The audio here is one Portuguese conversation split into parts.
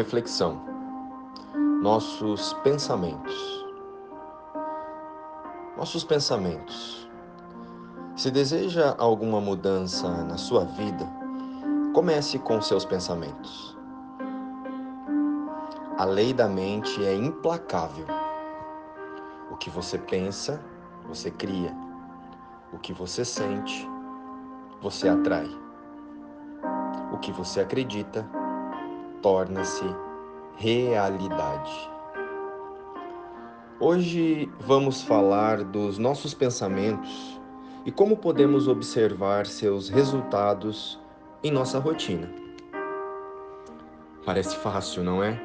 Reflexão. Nossos pensamentos. Nossos pensamentos. Se deseja alguma mudança na sua vida, comece com seus pensamentos. A lei da mente é implacável. O que você pensa, você cria. O que você sente, você atrai. O que você acredita, torna-se realidade. Hoje vamos falar dos nossos pensamentos e como podemos observar seus resultados em nossa rotina. Parece fácil, não é?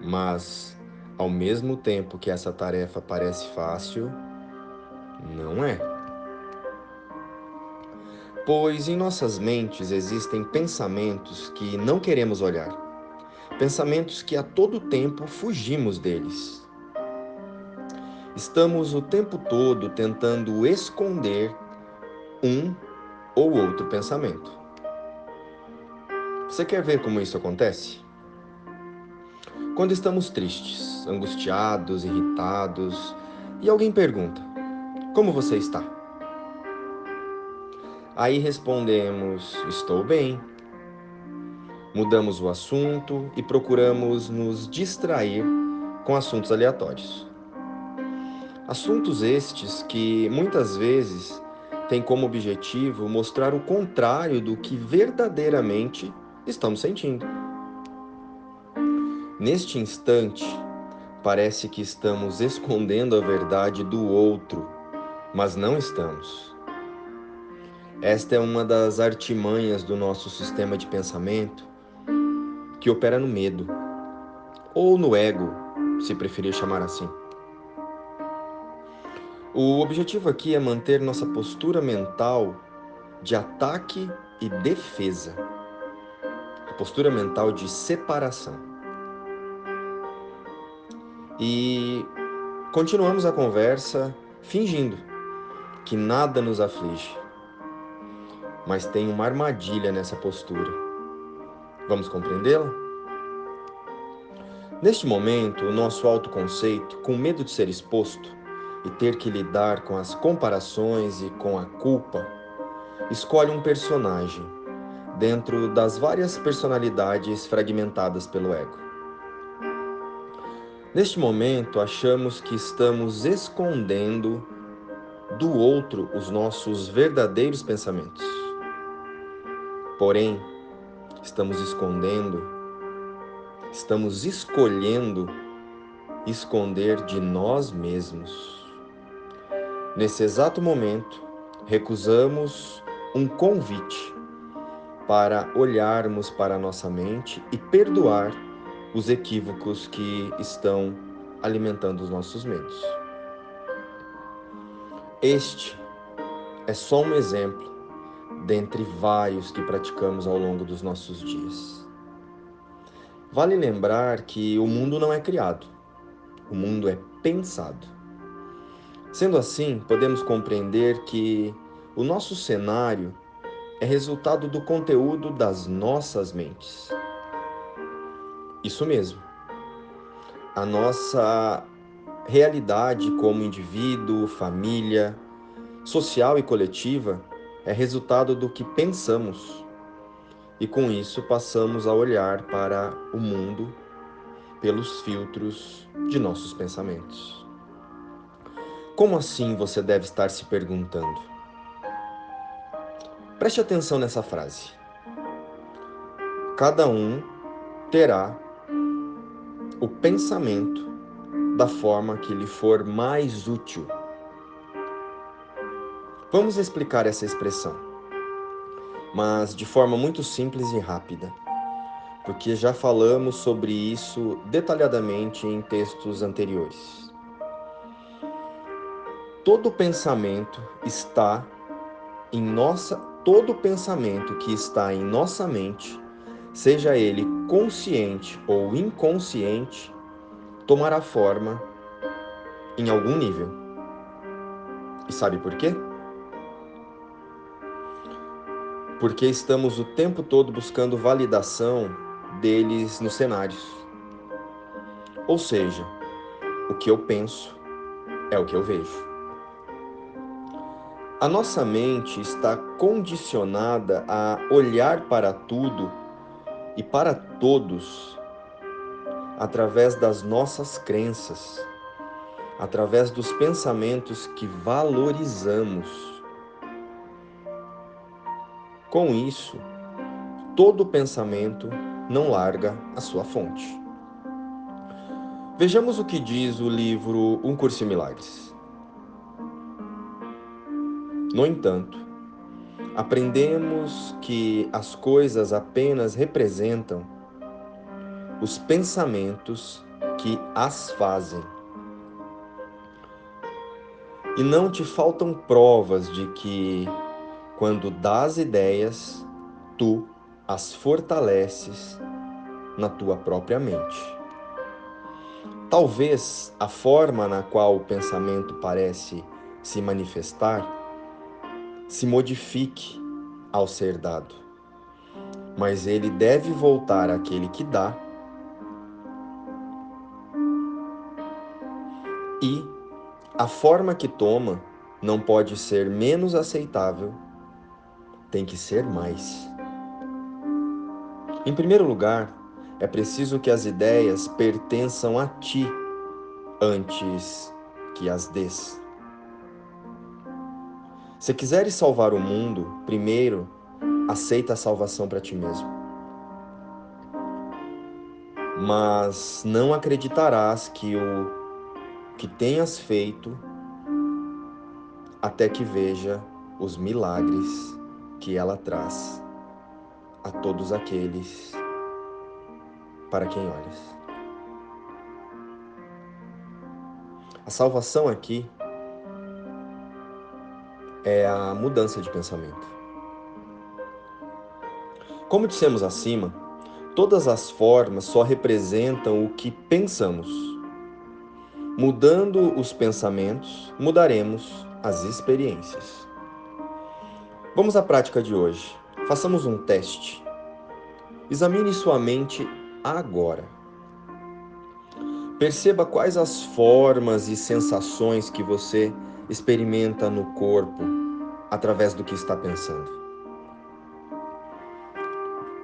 Mas, ao mesmo tempo que essa tarefa parece fácil, não é. Pois em nossas mentes existem pensamentos que não queremos olhar, pensamentos que a todo tempo fugimos deles. Estamos o tempo todo tentando esconder um ou outro pensamento. Você quer ver como isso acontece? Quando estamos tristes, angustiados, irritados, e alguém pergunta: Como você está? Aí respondemos: Estou bem. Mudamos o assunto e procuramos nos distrair com assuntos aleatórios. Assuntos estes que muitas vezes têm como objetivo mostrar o contrário do que verdadeiramente estamos sentindo. Neste instante, parece que estamos escondendo a verdade do outro, mas não estamos. Esta é uma das artimanhas do nosso sistema de pensamento que opera no medo, ou no ego, se preferir chamar assim. O objetivo aqui é manter nossa postura mental de ataque e defesa, a postura mental de separação. E continuamos a conversa fingindo que nada nos aflige mas tem uma armadilha nessa postura. Vamos compreendê-la? Neste momento, o nosso autoconceito, com medo de ser exposto e ter que lidar com as comparações e com a culpa, escolhe um personagem dentro das várias personalidades fragmentadas pelo ego. Neste momento, achamos que estamos escondendo do outro os nossos verdadeiros pensamentos. Porém, estamos escondendo, estamos escolhendo esconder de nós mesmos. Nesse exato momento, recusamos um convite para olharmos para nossa mente e perdoar os equívocos que estão alimentando os nossos medos. Este é só um exemplo dentre vários que praticamos ao longo dos nossos dias. Vale lembrar que o mundo não é criado, o mundo é pensado. Sendo assim, podemos compreender que o nosso cenário é resultado do conteúdo das nossas mentes. Isso mesmo. A nossa realidade como indivíduo, família, social e coletiva é resultado do que pensamos. E com isso passamos a olhar para o mundo pelos filtros de nossos pensamentos. Como assim você deve estar se perguntando? Preste atenção nessa frase. Cada um terá o pensamento da forma que lhe for mais útil. Vamos explicar essa expressão, mas de forma muito simples e rápida, porque já falamos sobre isso detalhadamente em textos anteriores. Todo pensamento está em nossa todo pensamento que está em nossa mente, seja ele consciente ou inconsciente, tomará forma em algum nível. E sabe por quê? Porque estamos o tempo todo buscando validação deles nos cenários. Ou seja, o que eu penso é o que eu vejo. A nossa mente está condicionada a olhar para tudo e para todos através das nossas crenças, através dos pensamentos que valorizamos. Com isso, todo pensamento não larga a sua fonte. Vejamos o que diz o livro Um Curso em Milagres. No entanto, aprendemos que as coisas apenas representam os pensamentos que as fazem. E não te faltam provas de que, quando dás ideias, tu as fortaleces na tua própria mente. Talvez a forma na qual o pensamento parece se manifestar se modifique ao ser dado, mas ele deve voltar àquele que dá e a forma que toma não pode ser menos aceitável, tem que ser mais. Em primeiro lugar, é preciso que as ideias pertençam a ti antes que as des. Se quiseres salvar o mundo, primeiro aceita a salvação para ti mesmo. Mas não acreditarás que o que tenhas feito até que veja os milagres que ela traz a todos aqueles para quem olhas. A salvação aqui é a mudança de pensamento. Como dissemos acima, todas as formas só representam o que pensamos. Mudando os pensamentos, mudaremos as experiências. Vamos à prática de hoje. Façamos um teste. Examine sua mente agora. Perceba quais as formas e sensações que você experimenta no corpo através do que está pensando.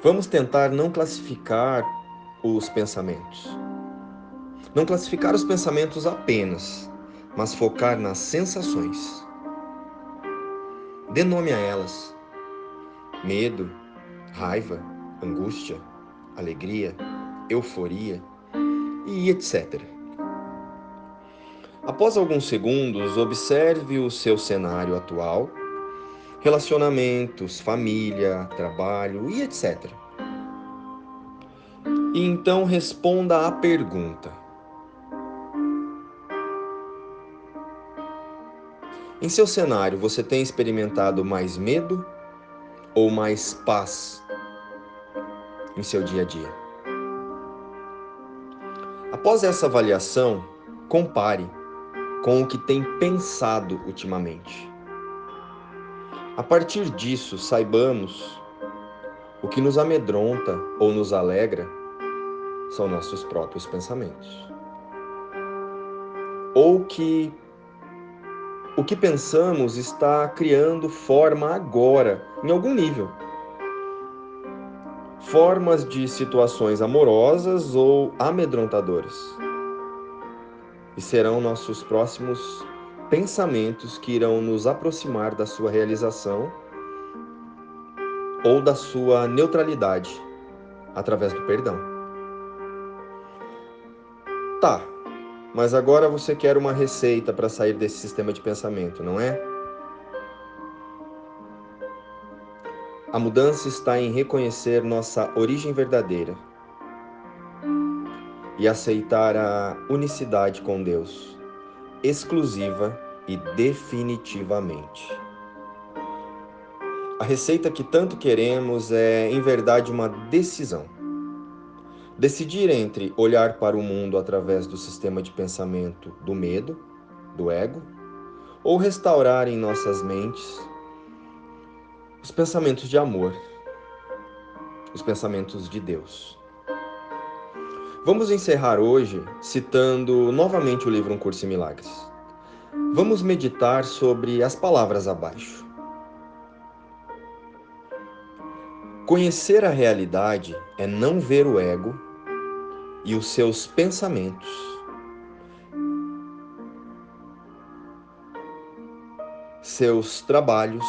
Vamos tentar não classificar os pensamentos. Não classificar os pensamentos apenas, mas focar nas sensações. Dê nome a elas medo, raiva, angústia, alegria, euforia e etc. Após alguns segundos, observe o seu cenário atual, relacionamentos, família, trabalho e etc. E então responda à pergunta: Em seu cenário, você tem experimentado mais medo ou mais paz em seu dia a dia? Após essa avaliação, compare com o que tem pensado ultimamente. A partir disso, saibamos o que nos amedronta ou nos alegra são nossos próprios pensamentos. Ou que o que pensamos está criando forma agora, em algum nível. Formas de situações amorosas ou amedrontadoras. E serão nossos próximos pensamentos que irão nos aproximar da sua realização ou da sua neutralidade através do perdão. Tá, mas agora você quer uma receita para sair desse sistema de pensamento, não é? A mudança está em reconhecer nossa origem verdadeira e aceitar a unicidade com Deus, exclusiva e definitivamente. A receita que tanto queremos é, em verdade, uma decisão. Decidir entre olhar para o mundo através do sistema de pensamento do medo, do ego, ou restaurar em nossas mentes os pensamentos de amor, os pensamentos de Deus. Vamos encerrar hoje citando novamente o livro Um Curso em Milagres. Vamos meditar sobre as palavras abaixo. Conhecer a realidade é não ver o ego e os seus pensamentos. Seus trabalhos,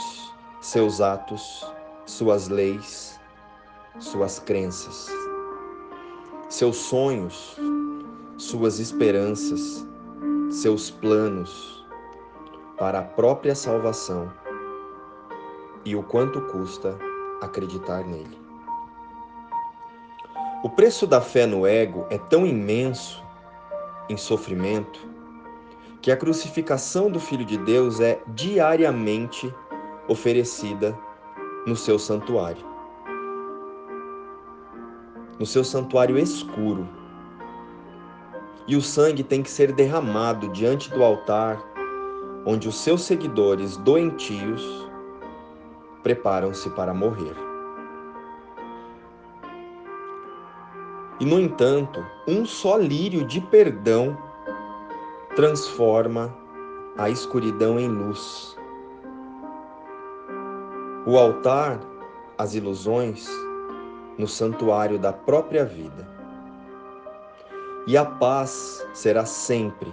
seus atos, suas leis, suas crenças, seus sonhos, suas esperanças, seus planos para a própria salvação e o quanto custa acreditar nele. O preço da fé no ego é tão imenso em sofrimento que a crucificação do Filho de Deus é diariamente oferecida no seu santuário. No seu santuário escuro. E o sangue tem que ser derramado diante do altar onde os seus seguidores doentios preparam-se para morrer. E, no entanto, um só lírio de perdão transforma a escuridão em luz. O altar, as ilusões, no santuário da própria vida. E a paz será sempre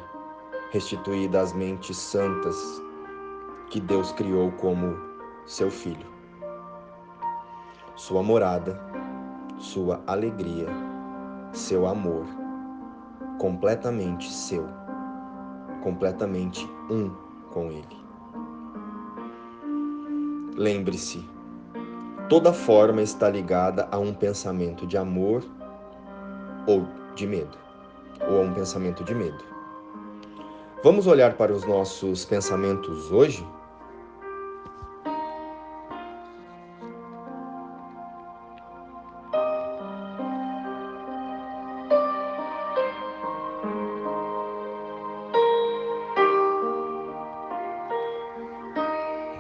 restituída às mentes santas que Deus criou como seu filho. Sua morada, sua alegria, seu amor, completamente seu, completamente um com Ele. Lembre-se, toda forma está ligada a um pensamento de amor ou de medo, ou a um pensamento de medo. Vamos olhar para os nossos pensamentos hoje?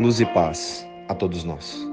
Luz e paz a todos nós.